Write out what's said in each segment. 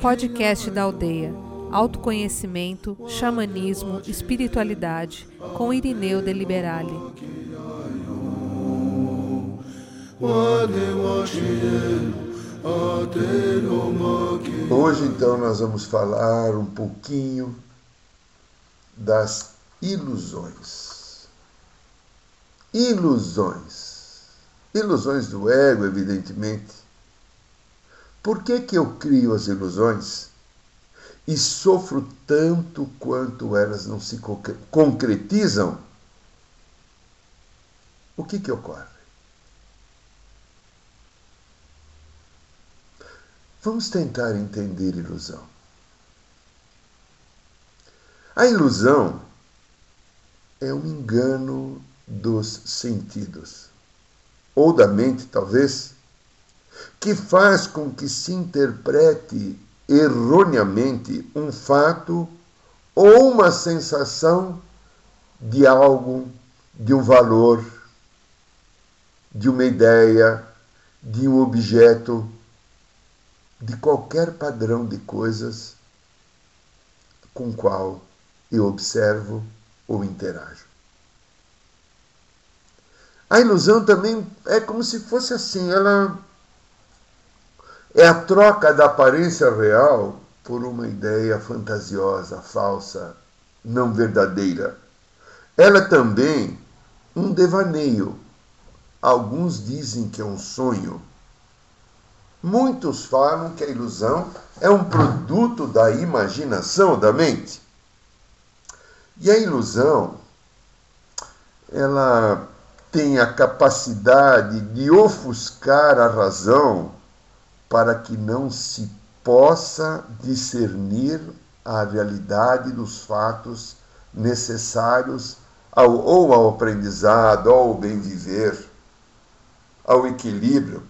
Podcast da Aldeia. Autoconhecimento, xamanismo, espiritualidade, com Irineu de Liberale. Hoje, então, nós vamos falar um pouquinho das ilusões. Ilusões. Ilusões do ego, evidentemente. Por que, que eu crio as ilusões e sofro tanto quanto elas não se concretizam? O que, que ocorre? Vamos tentar entender ilusão. A ilusão é um engano dos sentidos, ou da mente, talvez, que faz com que se interprete erroneamente um fato ou uma sensação de algo, de um valor, de uma ideia, de um objeto, de qualquer padrão de coisas com qual eu observo ou interajo. A ilusão também é como se fosse assim, ela é a troca da aparência real por uma ideia fantasiosa, falsa, não verdadeira. Ela é também um devaneio. Alguns dizem que é um sonho. Muitos falam que a ilusão é um produto da imaginação da mente. E a ilusão, ela tem a capacidade de ofuscar a razão para que não se possa discernir a realidade dos fatos necessários ao, ou ao aprendizado, ao bem viver, ao equilíbrio.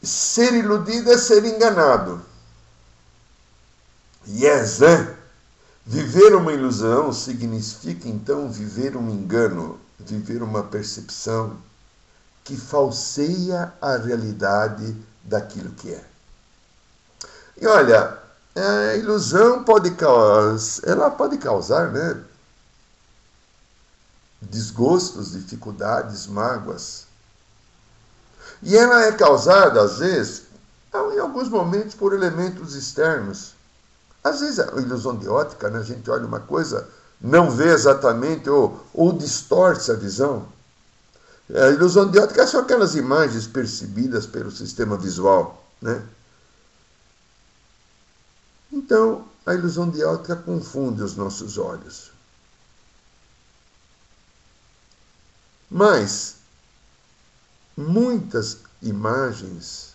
Ser iludido é ser enganado. Yes, né? Viver uma ilusão significa então viver um engano, viver uma percepção que falseia a realidade daquilo que é. E olha, a ilusão pode causar, ela pode causar, né? Desgostos, dificuldades, mágoas. E ela é causada, às vezes, em alguns momentos, por elementos externos às vezes a ilusão de ótica, né? a gente olha uma coisa, não vê exatamente ou, ou distorce a visão. A ilusão de ótica são aquelas imagens percebidas pelo sistema visual. Né? Então, a ilusão de ótica confunde os nossos olhos. Mas muitas imagens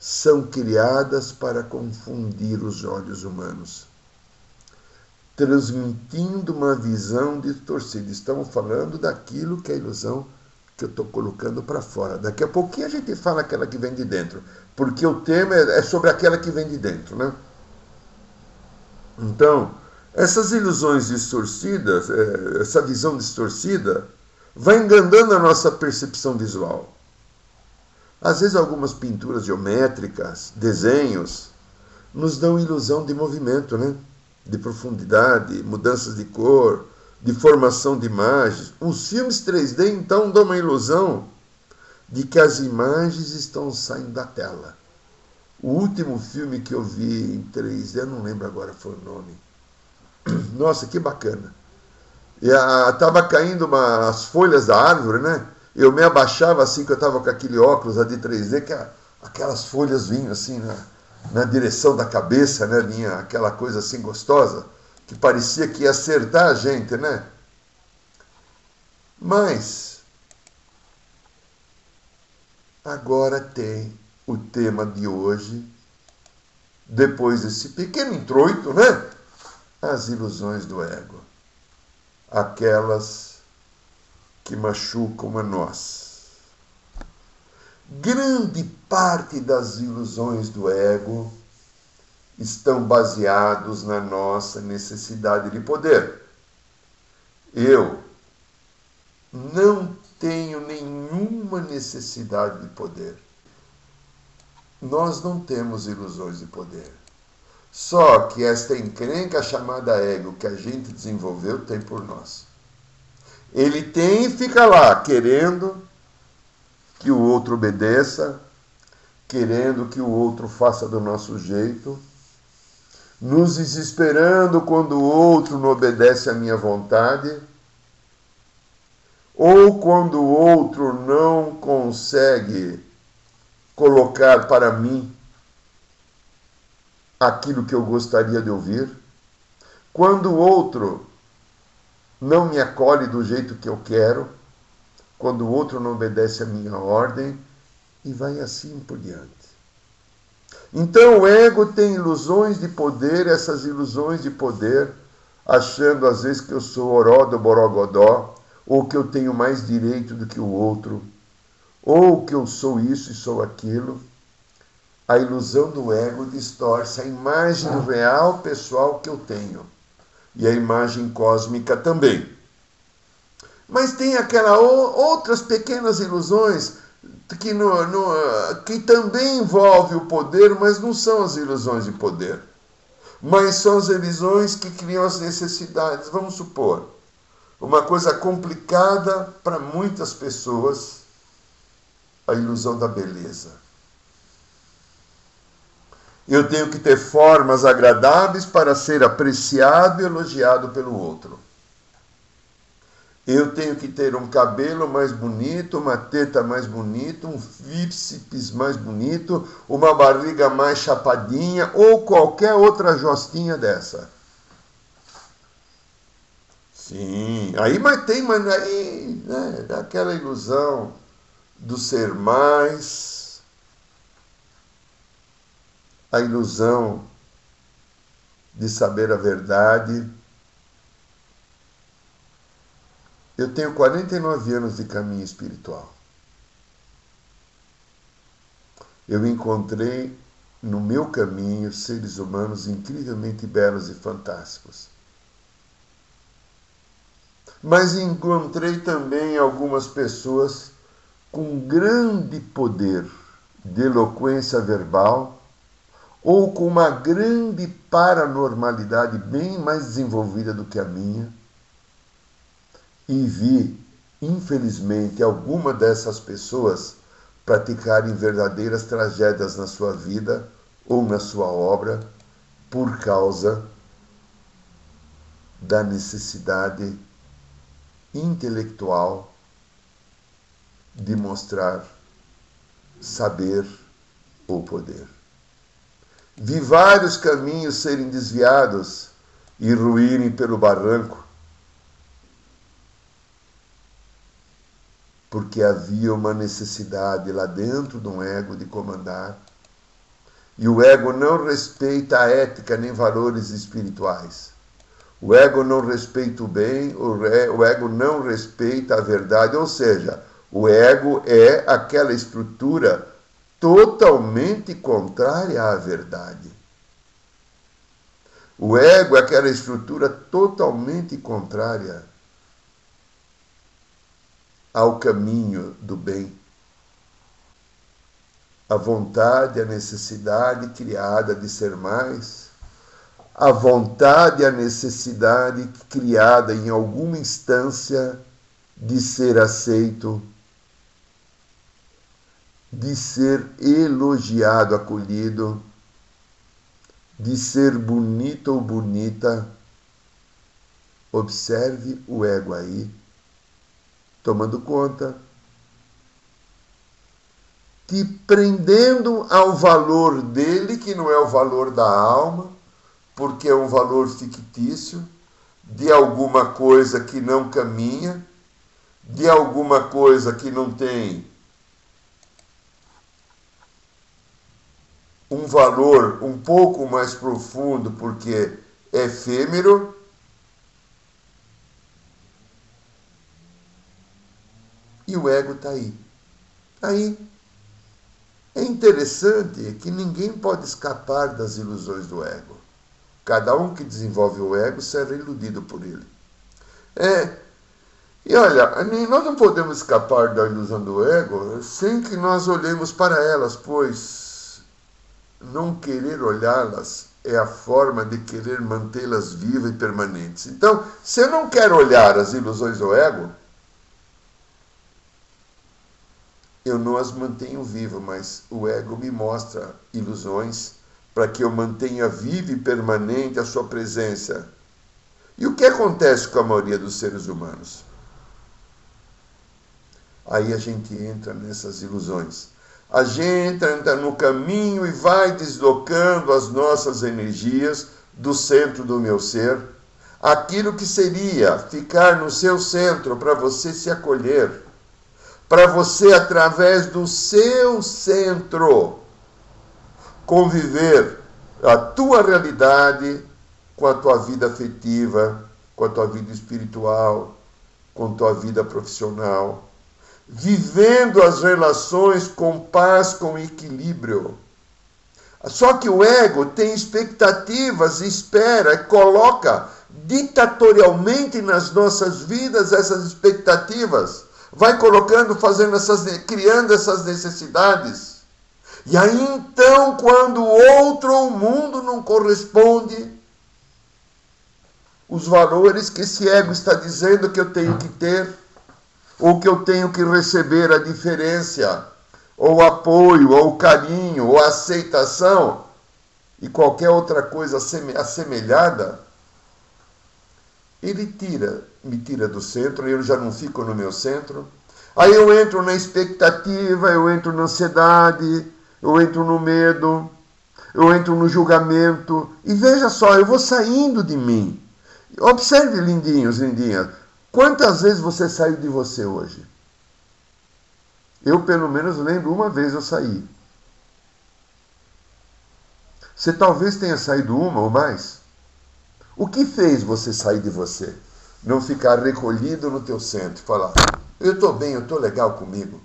são criadas para confundir os olhos humanos, transmitindo uma visão distorcida. Estamos falando daquilo que é a ilusão que eu estou colocando para fora. Daqui a pouquinho a gente fala aquela que vem de dentro, porque o tema é, é sobre aquela que vem de dentro, né? Então, essas ilusões distorcidas, é, essa visão distorcida, vai enganando a nossa percepção visual. Às vezes, algumas pinturas geométricas, desenhos, nos dão ilusão de movimento, né? de profundidade, mudanças de cor, de formação de imagens. Os filmes 3D, então, dão uma ilusão de que as imagens estão saindo da tela. O último filme que eu vi em 3D, eu não lembro agora foi o nome. Nossa, que bacana. Estava caindo uma, as folhas da árvore, né? Eu me abaixava assim que eu estava com aquele óculos de 3D, que aquelas folhas vinham assim na, na direção da cabeça, né? Vinha aquela coisa assim gostosa, que parecia que ia acertar a gente, né? Mas agora tem o tema de hoje, depois desse pequeno introito, né? As ilusões do ego. Aquelas que machucam a nós. Grande parte das ilusões do ego estão baseados na nossa necessidade de poder. Eu não tenho nenhuma necessidade de poder. Nós não temos ilusões de poder. Só que esta encrenca chamada ego que a gente desenvolveu tem por nós. Ele tem e fica lá, querendo que o outro obedeça, querendo que o outro faça do nosso jeito, nos desesperando quando o outro não obedece à minha vontade, ou quando o outro não consegue colocar para mim aquilo que eu gostaria de ouvir, quando o outro não me acolhe do jeito que eu quero, quando o outro não obedece à minha ordem, e vai assim por diante. Então o ego tem ilusões de poder, essas ilusões de poder, achando às vezes que eu sou oró do borogodó, ou que eu tenho mais direito do que o outro, ou que eu sou isso e sou aquilo. A ilusão do ego distorce a imagem do real pessoal que eu tenho e a imagem cósmica também. Mas tem aquelas outras pequenas ilusões que, no, no, que também envolve o poder, mas não são as ilusões de poder. Mas são as ilusões que criam as necessidades. Vamos supor, uma coisa complicada para muitas pessoas, a ilusão da beleza. Eu tenho que ter formas agradáveis para ser apreciado e elogiado pelo outro. Eu tenho que ter um cabelo mais bonito, uma teta mais bonita, um bíceps mais bonito, uma barriga mais chapadinha ou qualquer outra jostinha dessa. Sim, aí mas tem, mas aí, né, aquela ilusão do ser mais, a ilusão de saber a verdade Eu tenho 49 anos de caminho espiritual. Eu encontrei no meu caminho seres humanos incrivelmente belos e fantásticos. Mas encontrei também algumas pessoas com grande poder de eloquência verbal ou com uma grande paranormalidade bem mais desenvolvida do que a minha e vi, infelizmente, alguma dessas pessoas praticarem verdadeiras tragédias na sua vida ou na sua obra por causa da necessidade intelectual de mostrar saber ou poder. Vi vários caminhos serem desviados e ruírem pelo barranco porque havia uma necessidade lá dentro de um ego de comandar. E o ego não respeita a ética nem valores espirituais. O ego não respeita o bem, o ego não respeita a verdade, ou seja, o ego é aquela estrutura totalmente contrária à verdade. O ego é aquela estrutura totalmente contrária ao caminho do bem. A vontade, a necessidade criada de ser mais, a vontade, a necessidade criada em alguma instância de ser aceito, de ser elogiado, acolhido, de ser bonito ou bonita. Observe o ego aí tomando conta, te prendendo ao valor dele, que não é o valor da alma, porque é um valor fictício, de alguma coisa que não caminha, de alguma coisa que não tem um valor um pouco mais profundo, porque é efêmero, E o ego está aí. Tá aí. É interessante que ninguém pode escapar das ilusões do ego. Cada um que desenvolve o ego será iludido por ele. É, E olha, nós não podemos escapar da ilusão do ego sem que nós olhemos para elas, pois não querer olhá-las é a forma de querer mantê-las vivas e permanentes. Então, se eu não quero olhar as ilusões do ego, eu não as mantenho vivas, mas o ego me mostra ilusões para que eu mantenha viva e permanente a sua presença. E o que acontece com a maioria dos seres humanos? Aí a gente entra nessas ilusões. A gente entra no caminho e vai deslocando as nossas energias do centro do meu ser, aquilo que seria ficar no seu centro para você se acolher para você, através do seu centro, conviver a tua realidade com a tua vida afetiva, com a tua vida espiritual, com a tua vida profissional, vivendo as relações com paz, com equilíbrio. Só que o ego tem expectativas, espera e coloca ditatorialmente nas nossas vidas essas expectativas vai colocando, fazendo essas, criando essas necessidades. E aí então, quando o outro o mundo não corresponde, os valores que esse ego está dizendo que eu tenho que ter, ou que eu tenho que receber a diferença, ou apoio, ou carinho, ou aceitação, e qualquer outra coisa assemelhada, ele tira, me tira do centro, eu já não fico no meu centro. Aí eu entro na expectativa, eu entro na ansiedade, eu entro no medo, eu entro no julgamento. E veja só, eu vou saindo de mim. Observe, lindinhos, lindinhas, quantas vezes você saiu de você hoje? Eu, pelo menos, lembro uma vez eu saí. Você talvez tenha saído uma ou mais. O que fez você sair de você? Não ficar recolhido no teu centro e falar: eu estou bem, eu estou legal comigo.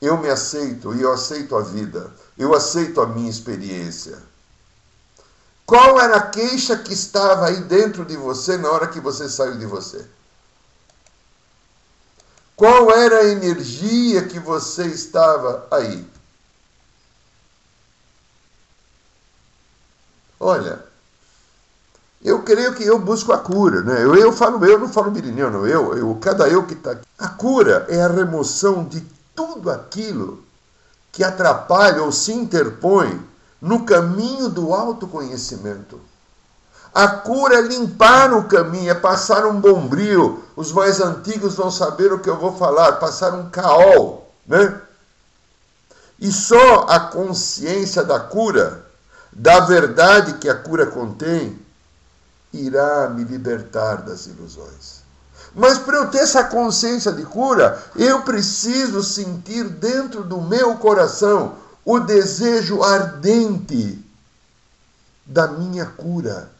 Eu me aceito e eu aceito a vida. Eu aceito a minha experiência. Qual era a queixa que estava aí dentro de você na hora que você saiu de você? Qual era a energia que você estava aí? Olha, eu creio que eu busco a cura, né? Eu, eu falo eu, não falo mirineu, não. Eu, eu, cada eu que está aqui. A cura é a remoção de tudo aquilo que atrapalha ou se interpõe no caminho do autoconhecimento. A cura é limpar o caminho, é passar um bombril. Os mais antigos vão saber o que eu vou falar, passar um caol, né? E só a consciência da cura, da verdade que a cura contém, irá me libertar das ilusões. Mas para eu ter essa consciência de cura, eu preciso sentir dentro do meu coração o desejo ardente da minha cura.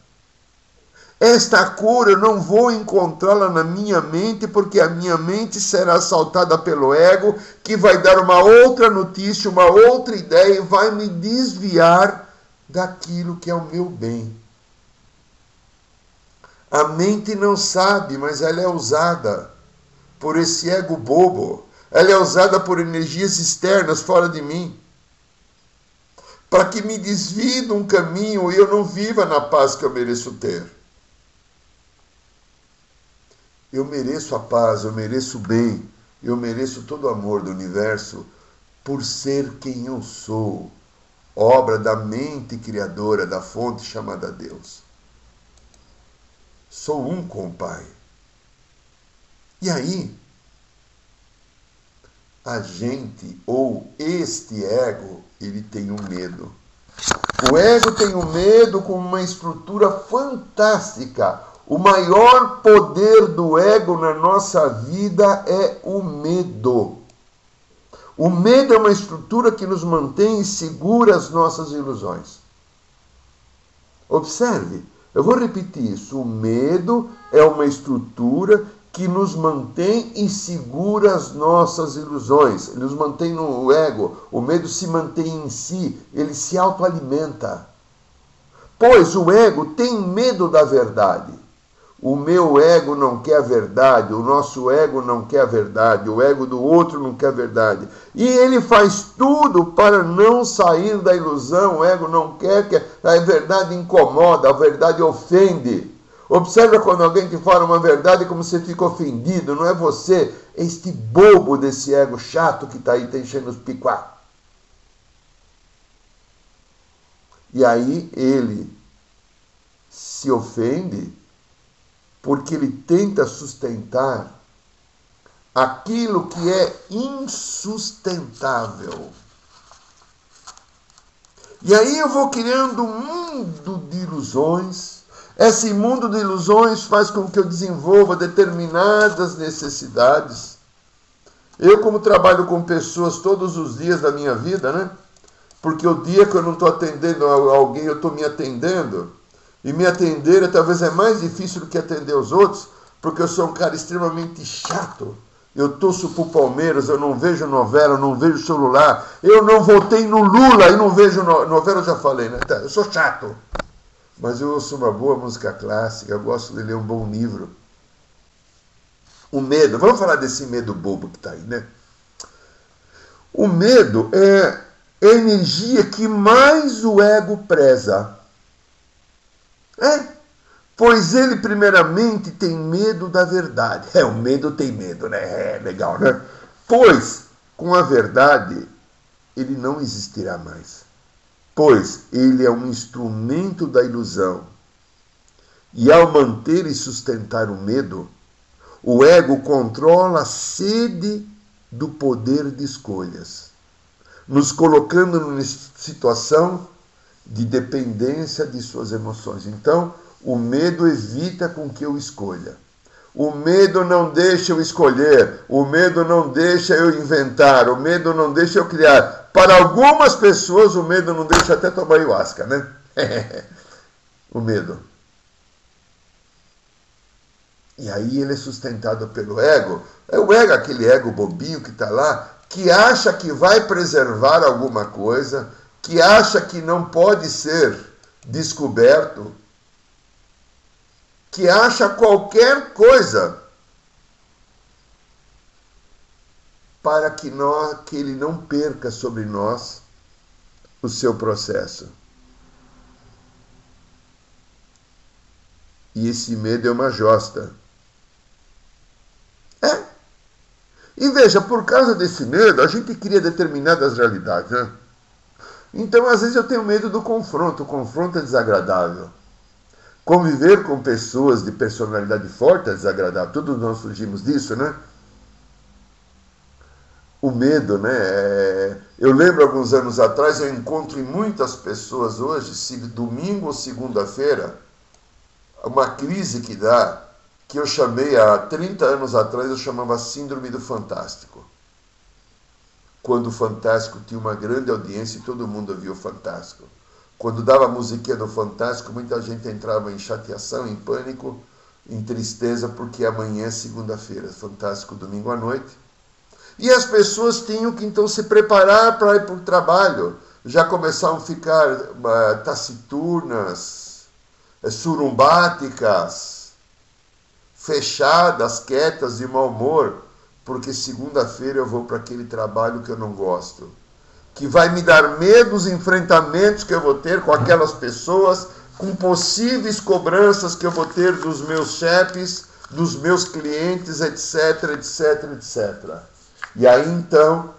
Esta cura eu não vou encontrá-la na minha mente, porque a minha mente será assaltada pelo ego, que vai dar uma outra notícia, uma outra ideia e vai me desviar daquilo que é o meu bem. A mente não sabe, mas ela é usada por esse ego bobo. Ela é usada por energias externas fora de mim. Para que me desvie de um caminho e eu não viva na paz que eu mereço ter. Eu mereço a paz, eu mereço o bem, eu mereço todo o amor do universo por ser quem eu sou, obra da mente criadora, da fonte chamada Deus sou um com o Pai. E aí, a gente, ou este ego, ele tem um medo. O ego tem um medo com uma estrutura fantástica. O maior poder do ego na nossa vida é o medo. O medo é uma estrutura que nos mantém e segura as nossas ilusões. Observe, eu vou repetir isso. O medo é uma estrutura que nos mantém e segura as nossas ilusões. Ele nos mantém no ego. O medo se mantém em si, ele se autoalimenta. Pois o ego tem medo da verdade. O meu ego não quer a verdade, o nosso ego não quer a verdade, o ego do outro não quer a verdade. E ele faz tudo para não sair da ilusão. O ego não quer que a verdade incomoda, a verdade ofende. Observa quando alguém te fala uma verdade como você fica ofendido, não é você, é este bobo desse ego chato que está aí te enchendo os picuá. E aí ele se ofende porque ele tenta sustentar aquilo que é insustentável. E aí eu vou criando um mundo de ilusões. Esse mundo de ilusões faz com que eu desenvolva determinadas necessidades. Eu, como trabalho com pessoas todos os dias da minha vida, né? Porque o dia que eu não estou atendendo alguém, eu estou me atendendo. E me atender talvez é mais difícil do que atender os outros, porque eu sou um cara extremamente chato. Eu torço pro Palmeiras, eu não vejo novela, não vejo celular. Eu não votei no Lula e não vejo no... novela, eu já falei, né? Tá, eu sou chato. Mas eu ouço uma boa música clássica, eu gosto de ler um bom livro. O medo, vamos falar desse medo bobo que está aí, né? O medo é a energia que mais o ego preza. É, pois ele primeiramente tem medo da verdade. É, o medo tem medo, né? É legal, né? Pois com a verdade ele não existirá mais. Pois ele é um instrumento da ilusão. E ao manter e sustentar o medo, o ego controla a sede do poder de escolhas, nos colocando numa situação de dependência de suas emoções. Então, o medo evita com que eu escolha. O medo não deixa eu escolher, o medo não deixa eu inventar, o medo não deixa eu criar. Para algumas pessoas, o medo não deixa até tomar ayahuasca, né? o medo. E aí ele é sustentado pelo ego. É o ego, aquele ego bobinho que está lá, que acha que vai preservar alguma coisa, que acha que não pode ser descoberto, que acha qualquer coisa para que, nós, que ele não perca sobre nós o seu processo. E esse medo é uma josta. É. E veja, por causa desse medo, a gente cria determinadas realidades, né? Então, às vezes, eu tenho medo do confronto. O confronto é desagradável. Conviver com pessoas de personalidade forte é desagradável. Todos nós surgimos disso, né? O medo, né? É... Eu lembro alguns anos atrás, eu encontro em muitas pessoas hoje, se domingo ou segunda-feira, uma crise que dá, que eu chamei há 30 anos atrás, eu chamava Síndrome do Fantástico quando o Fantástico tinha uma grande audiência e todo mundo via o Fantástico. Quando dava a musiquinha do Fantástico, muita gente entrava em chateação, em pânico, em tristeza, porque amanhã é segunda-feira, Fantástico domingo à noite. E as pessoas tinham que então se preparar para ir para o trabalho. Já começaram a ficar uh, taciturnas, uh, surumbáticas, fechadas, quietas, de mau humor porque segunda-feira eu vou para aquele trabalho que eu não gosto, que vai me dar medo dos enfrentamentos que eu vou ter com aquelas pessoas, com possíveis cobranças que eu vou ter dos meus chefes, dos meus clientes, etc, etc, etc. E aí então,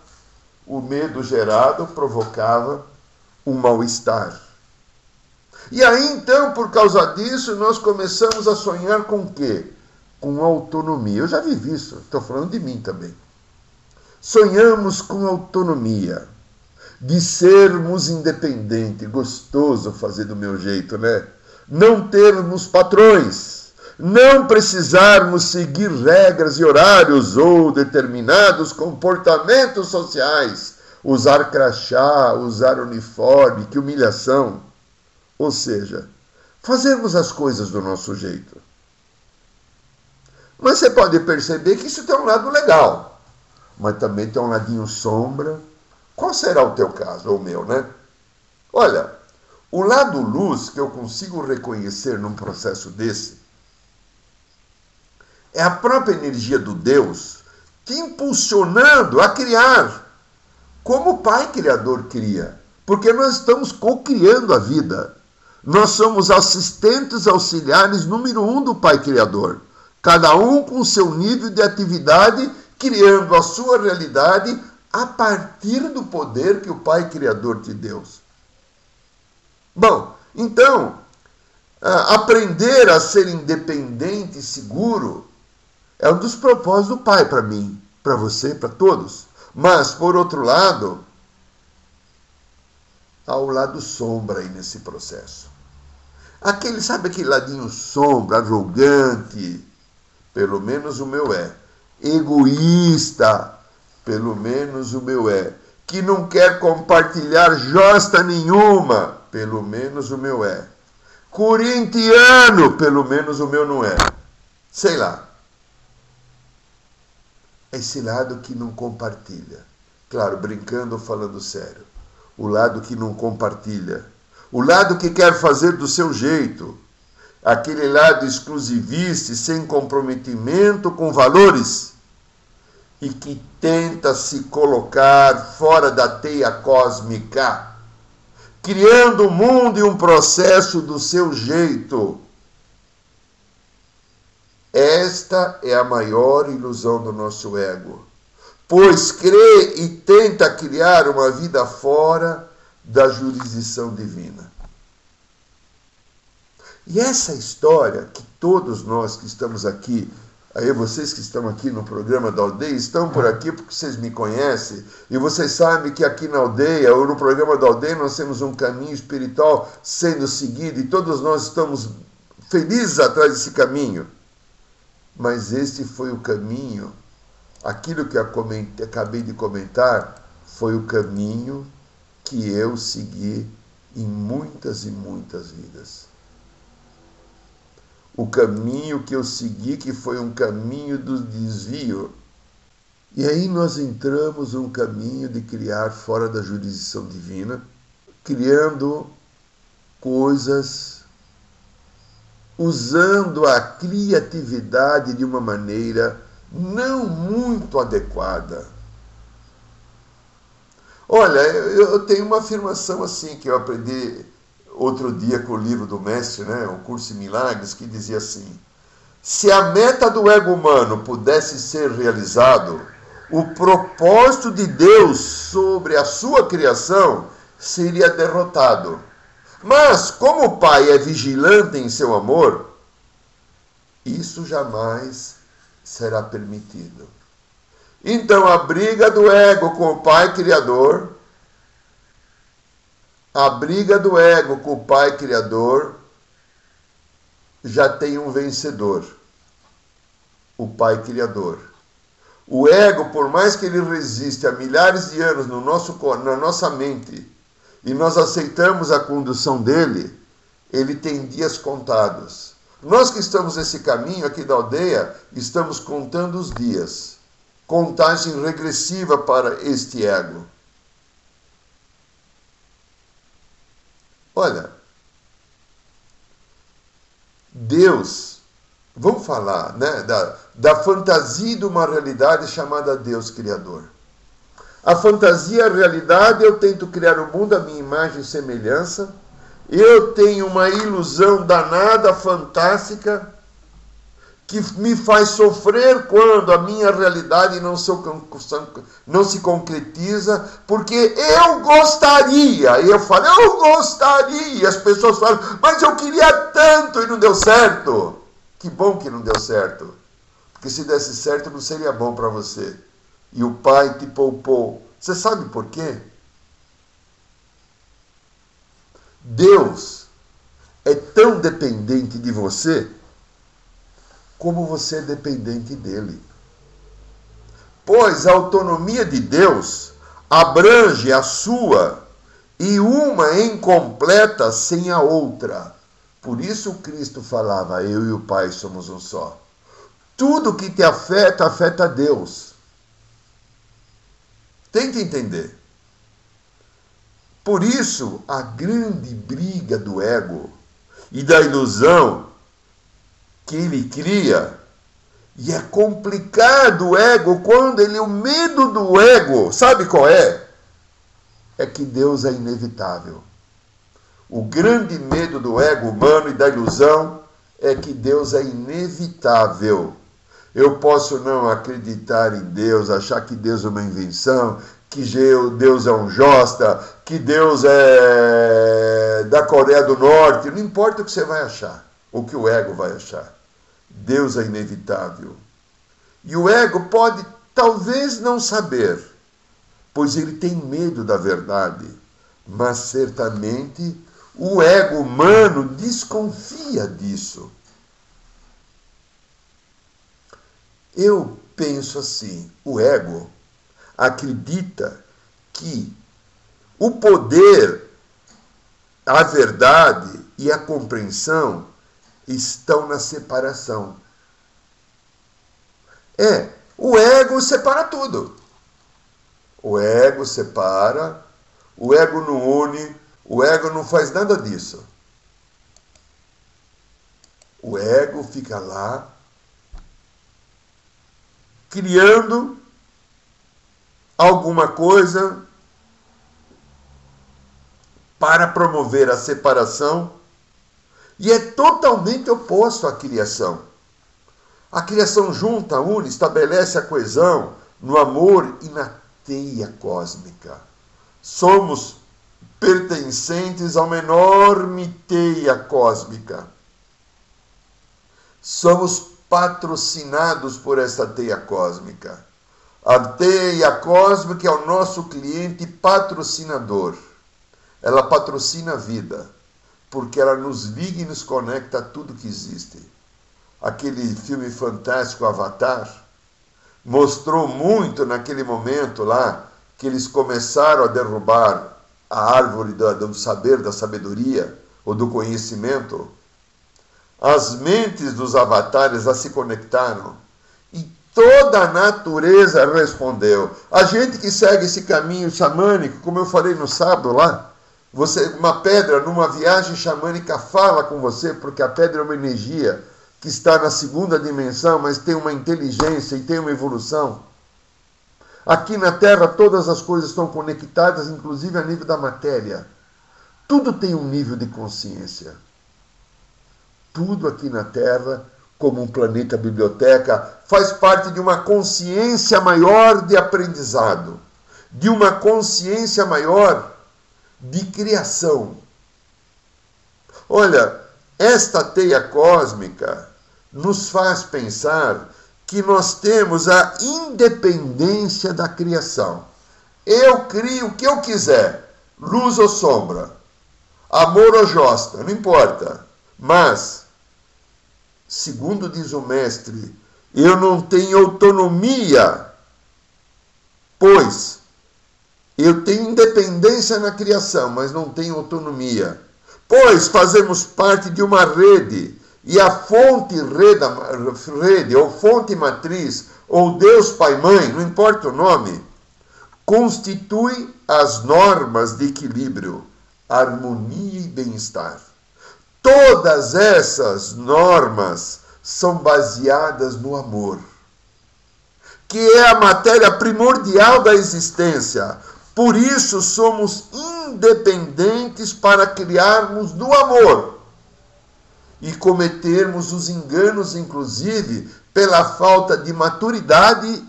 o medo gerado provocava um mal-estar. E aí então, por causa disso, nós começamos a sonhar com o quê? Com autonomia. Eu já vivi isso, estou falando de mim também. Sonhamos com autonomia, de sermos independentes, gostoso fazer do meu jeito, né? Não termos patrões, não precisarmos seguir regras e horários ou determinados comportamentos sociais, usar crachá, usar uniforme, que humilhação. Ou seja, fazermos as coisas do nosso jeito. Mas você pode perceber que isso tem um lado legal, mas também tem um ladinho sombra. Qual será o teu caso, ou o meu, né? Olha, o lado luz que eu consigo reconhecer num processo desse É a própria energia do Deus te impulsionando a criar, como o Pai Criador cria. Porque nós estamos co-criando a vida. Nós somos assistentes auxiliares número um do Pai Criador. Cada um com seu nível de atividade, criando a sua realidade a partir do poder que o Pai Criador te deu. Bom, então, aprender a ser independente e seguro é um dos propósitos do Pai para mim, para você, para todos. Mas, por outro lado, há o lado sombra aí nesse processo. Aquele, sabe aquele ladinho sombra, arrogante, pelo menos o meu é. Egoísta, pelo menos o meu é. Que não quer compartilhar josta nenhuma, pelo menos o meu é. Corintiano, pelo menos o meu não é. Sei lá. Esse lado que não compartilha. Claro, brincando ou falando sério. O lado que não compartilha. O lado que quer fazer do seu jeito aquele lado exclusivista e sem comprometimento com valores e que tenta se colocar fora da teia cósmica, criando um mundo e um processo do seu jeito. Esta é a maior ilusão do nosso ego, pois crê e tenta criar uma vida fora da jurisdição divina. E essa história que todos nós que estamos aqui, aí vocês que estão aqui no programa da aldeia, estão por aqui porque vocês me conhecem, e vocês sabem que aqui na aldeia, ou no programa da aldeia, nós temos um caminho espiritual sendo seguido, e todos nós estamos felizes atrás desse caminho. Mas este foi o caminho, aquilo que eu acabei de comentar, foi o caminho que eu segui em muitas e muitas vidas o caminho que eu segui, que foi um caminho do desvio. E aí nós entramos num caminho de criar fora da jurisdição divina, criando coisas, usando a criatividade de uma maneira não muito adequada. Olha, eu tenho uma afirmação assim que eu aprendi outro dia com o livro do mestre, né, o Curso em Milagres, que dizia assim: se a meta do ego humano pudesse ser realizado, o propósito de Deus sobre a sua criação seria derrotado. Mas, como o Pai é vigilante em seu amor, isso jamais será permitido. Então, a briga do ego com o Pai Criador a briga do ego com o Pai Criador já tem um vencedor: o Pai Criador. O ego, por mais que ele resiste há milhares de anos no nosso, na nossa mente e nós aceitamos a condução dele, ele tem dias contados. Nós que estamos nesse caminho aqui da aldeia, estamos contando os dias. Contagem regressiva para este ego. Olha, Deus, vamos falar né, da, da fantasia de uma realidade chamada Deus Criador. A fantasia, a realidade, eu tento criar o mundo à minha imagem e semelhança. Eu tenho uma ilusão danada, fantástica, que me faz sofrer quando a minha realidade não se, não se concretiza, porque eu gostaria, e eu falo, eu gostaria, as pessoas falam, mas eu queria tanto e não deu certo. Que bom que não deu certo, porque se desse certo não seria bom para você. E o pai te poupou. Você sabe por quê? Deus é tão dependente de você como você é dependente dele. Pois a autonomia de Deus abrange a sua e uma é incompleta sem a outra. Por isso Cristo falava: Eu e o Pai somos um só. Tudo que te afeta, afeta a Deus. Tente entender. Por isso, a grande briga do ego e da ilusão que ele cria E é complicado o ego quando ele, o medo do ego, sabe qual é? É que Deus é inevitável. O grande medo do ego humano e da ilusão é que Deus é inevitável. Eu posso não acreditar em Deus, achar que Deus é uma invenção, que Deus é um josta, que Deus é da Coreia do Norte, não importa o que você vai achar, o que o ego vai achar. Deus é inevitável. E o ego pode talvez não saber, pois ele tem medo da verdade, mas certamente o ego humano desconfia disso. Eu penso assim: o ego acredita que o poder, a verdade e a compreensão estão na separação. É, o ego separa tudo. O ego separa, o ego não une, o ego não faz nada disso. O ego fica lá criando alguma coisa para promover a separação e é totalmente oposto à criação. A criação junta, une, estabelece a coesão no amor e na teia cósmica. Somos pertencentes a uma enorme teia cósmica. Somos patrocinados por essa teia cósmica. A teia cósmica é o nosso cliente patrocinador. Ela patrocina a vida, porque ela nos liga e nos conecta a tudo que existe. Aquele filme fantástico Avatar mostrou muito naquele momento lá que eles começaram a derrubar a árvore do, saber, da sabedoria ou do conhecimento. As mentes dos avatares a se conectaram Toda a natureza respondeu. A gente que segue esse caminho xamânico, como eu falei no sábado lá, você, uma pedra numa viagem xamânica fala com você, porque a pedra é uma energia que está na segunda dimensão, mas tem uma inteligência e tem uma evolução. Aqui na Terra todas as coisas estão conectadas, inclusive a nível da matéria. Tudo tem um nível de consciência. Tudo aqui na Terra como um planeta biblioteca, faz parte de uma consciência maior de aprendizado, de uma consciência maior de criação. Olha, esta teia cósmica nos faz pensar que nós temos a independência da criação. Eu crio o que eu quiser, luz ou sombra, amor ou josta, não importa. Mas Segundo diz o mestre, eu não tenho autonomia, pois eu tenho independência na criação, mas não tenho autonomia. Pois fazemos parte de uma rede, e a fonte rede, rede ou fonte matriz, ou Deus Pai Mãe, não importa o nome, constitui as normas de equilíbrio, harmonia e bem-estar. Todas essas normas são baseadas no amor, que é a matéria primordial da existência. Por isso somos independentes para criarmos do amor e cometermos os enganos, inclusive, pela falta de maturidade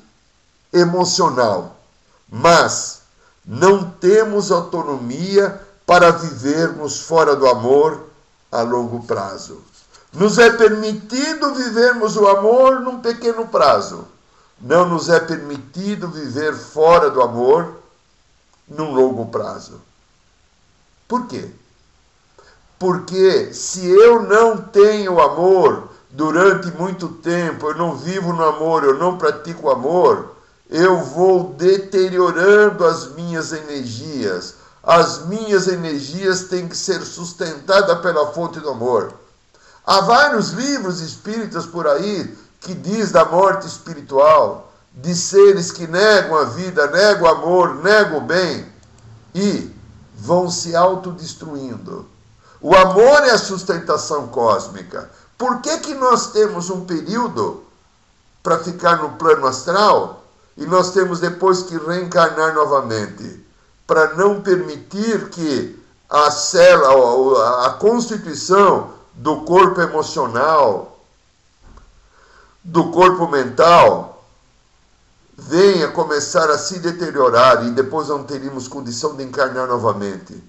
emocional. Mas não temos autonomia para vivermos fora do amor a longo prazo. Nos é permitido vivermos o amor num pequeno prazo. Não nos é permitido viver fora do amor num longo prazo. Por quê? Porque se eu não tenho amor durante muito tempo, eu não vivo no amor, eu não pratico amor, eu vou deteriorando as minhas energias, as minhas energias têm que ser sustentadas pela fonte do amor. Há vários livros espíritas por aí que diz da morte espiritual, de seres que negam a vida, negam o amor, negam o bem e vão se autodestruindo. O amor é a sustentação cósmica. Por que, que nós temos um período para ficar no plano astral e nós temos depois que reencarnar novamente, para não permitir que a célula, a constituição do corpo emocional, do corpo mental, venha começar a se deteriorar e depois não teríamos condição de encarnar novamente.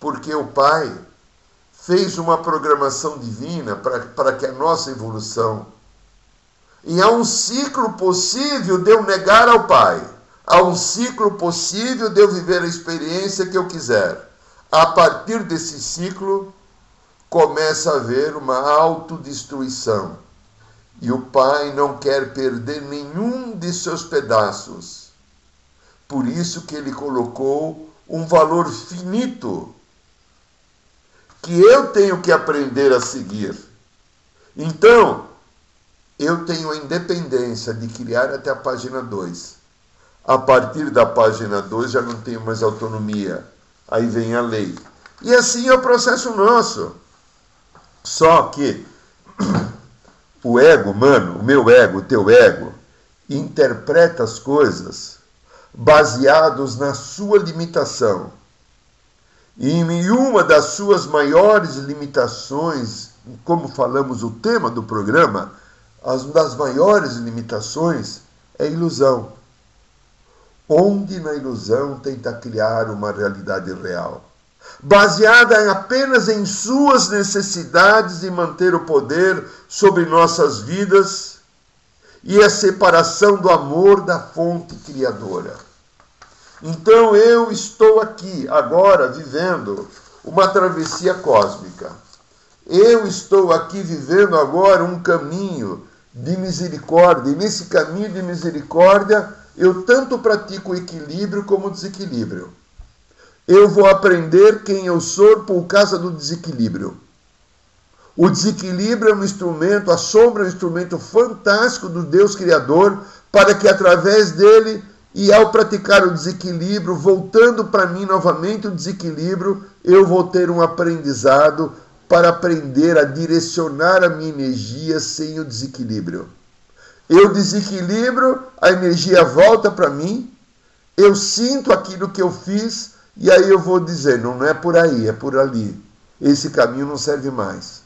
Porque o Pai fez uma programação divina para, que a nossa evolução. E há um ciclo possível de eu negar ao Pai. Há um ciclo possível de eu viver a experiência que eu quiser. A partir desse ciclo, começa a haver uma autodestruição. E o Pai não quer perder nenhum de seus pedaços. Por isso que ele colocou um valor finito que eu tenho que aprender a seguir. Então, eu tenho a independência de criar até a página 2. A partir da página 2 já não tenho mais autonomia. Aí vem a lei. E assim é o processo nosso. Só que o ego humano, o meu ego, o teu ego, interpreta as coisas baseados na sua limitação. E em uma das suas maiores limitações, como falamos o tema do programa, as das maiores limitações é ilusão. Onde na ilusão tenta criar uma realidade real, baseada apenas em suas necessidades de manter o poder sobre nossas vidas e a separação do amor da fonte criadora. Então eu estou aqui agora vivendo uma travessia cósmica. Eu estou aqui vivendo agora um caminho de misericórdia. E nesse caminho de misericórdia, eu tanto pratico equilíbrio como desequilíbrio. Eu vou aprender quem eu sou por causa do desequilíbrio. O desequilíbrio é um instrumento, a sombra é um instrumento fantástico do Deus Criador, para que através dele e ao praticar o desequilíbrio, voltando para mim novamente o desequilíbrio, eu vou ter um aprendizado para aprender a direcionar a minha energia sem o desequilíbrio. Eu desequilibro, a energia volta para mim, eu sinto aquilo que eu fiz e aí eu vou dizer: não, é por aí, é por ali. Esse caminho não serve mais.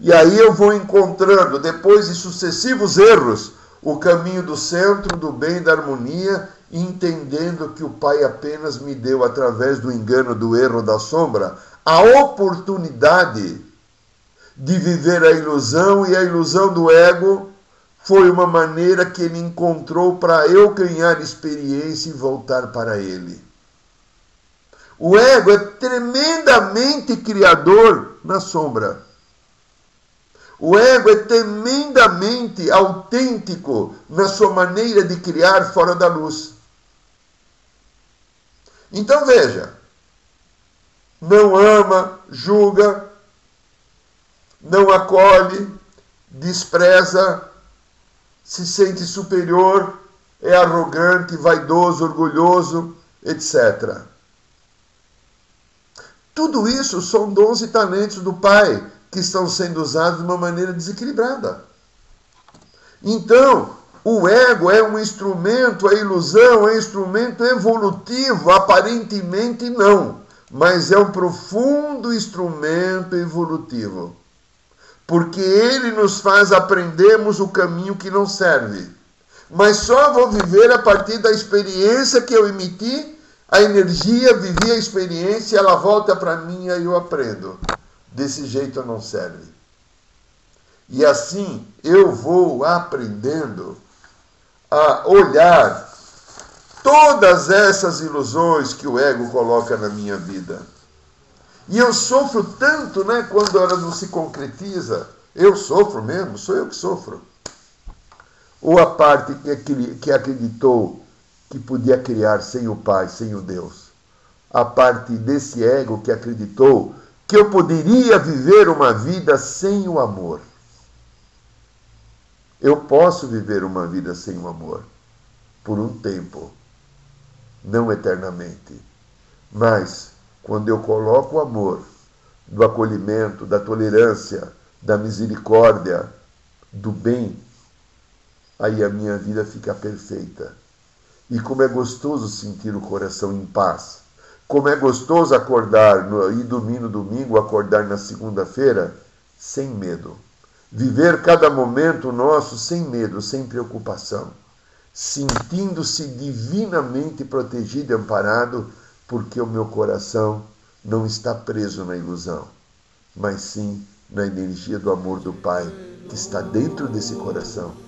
E aí eu vou encontrando, depois de sucessivos erros, o caminho do centro, do bem, da harmonia, entendendo que o Pai apenas me deu, através do engano, do erro, da sombra, a oportunidade de viver a ilusão e a ilusão do ego foi uma maneira que ele encontrou para eu ganhar experiência e voltar para ele. O ego é tremendamente criador na sombra. O ego é tremendamente autêntico na sua maneira de criar fora da luz. Então veja, não ama, julga, não acolhe, despreza, se sente superior, é arrogante, vaidoso, orgulhoso, etc. Tudo isso são dons e talentos do Pai que estão sendo usados de uma maneira desequilibrada. Então, o ego é um instrumento, a ilusão é um instrumento evolutivo, aparentemente não, mas é um profundo instrumento evolutivo. Porque ele nos faz aprendermos o caminho que não serve. Mas só vou viver a partir da experiência que eu emiti, a energia, vivi a experiência, ela volta para mim e eu aprendo. Desse jeito não serve. E assim eu vou aprendendo a olhar todas essas ilusões que o ego coloca na minha vida. E eu sofro tanto, né, quando ela não se concretiza. Eu sofro mesmo, sou eu que sofro. Ou a parte que acreditou que podia criar sem o Pai, sem o Deus. A parte desse ego que acreditou que eu poderia viver uma vida sem o amor. Eu posso viver uma vida sem o amor por um tempo, não eternamente. Mas quando eu coloco o amor do acolhimento, da tolerância, da misericórdia, do bem, aí a minha vida fica perfeita. E como é gostoso sentir o coração em paz. Como é gostoso acordar no, e domingo, domingo, acordar na segunda-feira sem medo. Viver cada momento nosso sem medo, sem preocupação, sentindo-se divinamente protegido e amparado, porque o meu coração não está preso na ilusão, mas sim na energia do amor do Pai que está dentro desse coração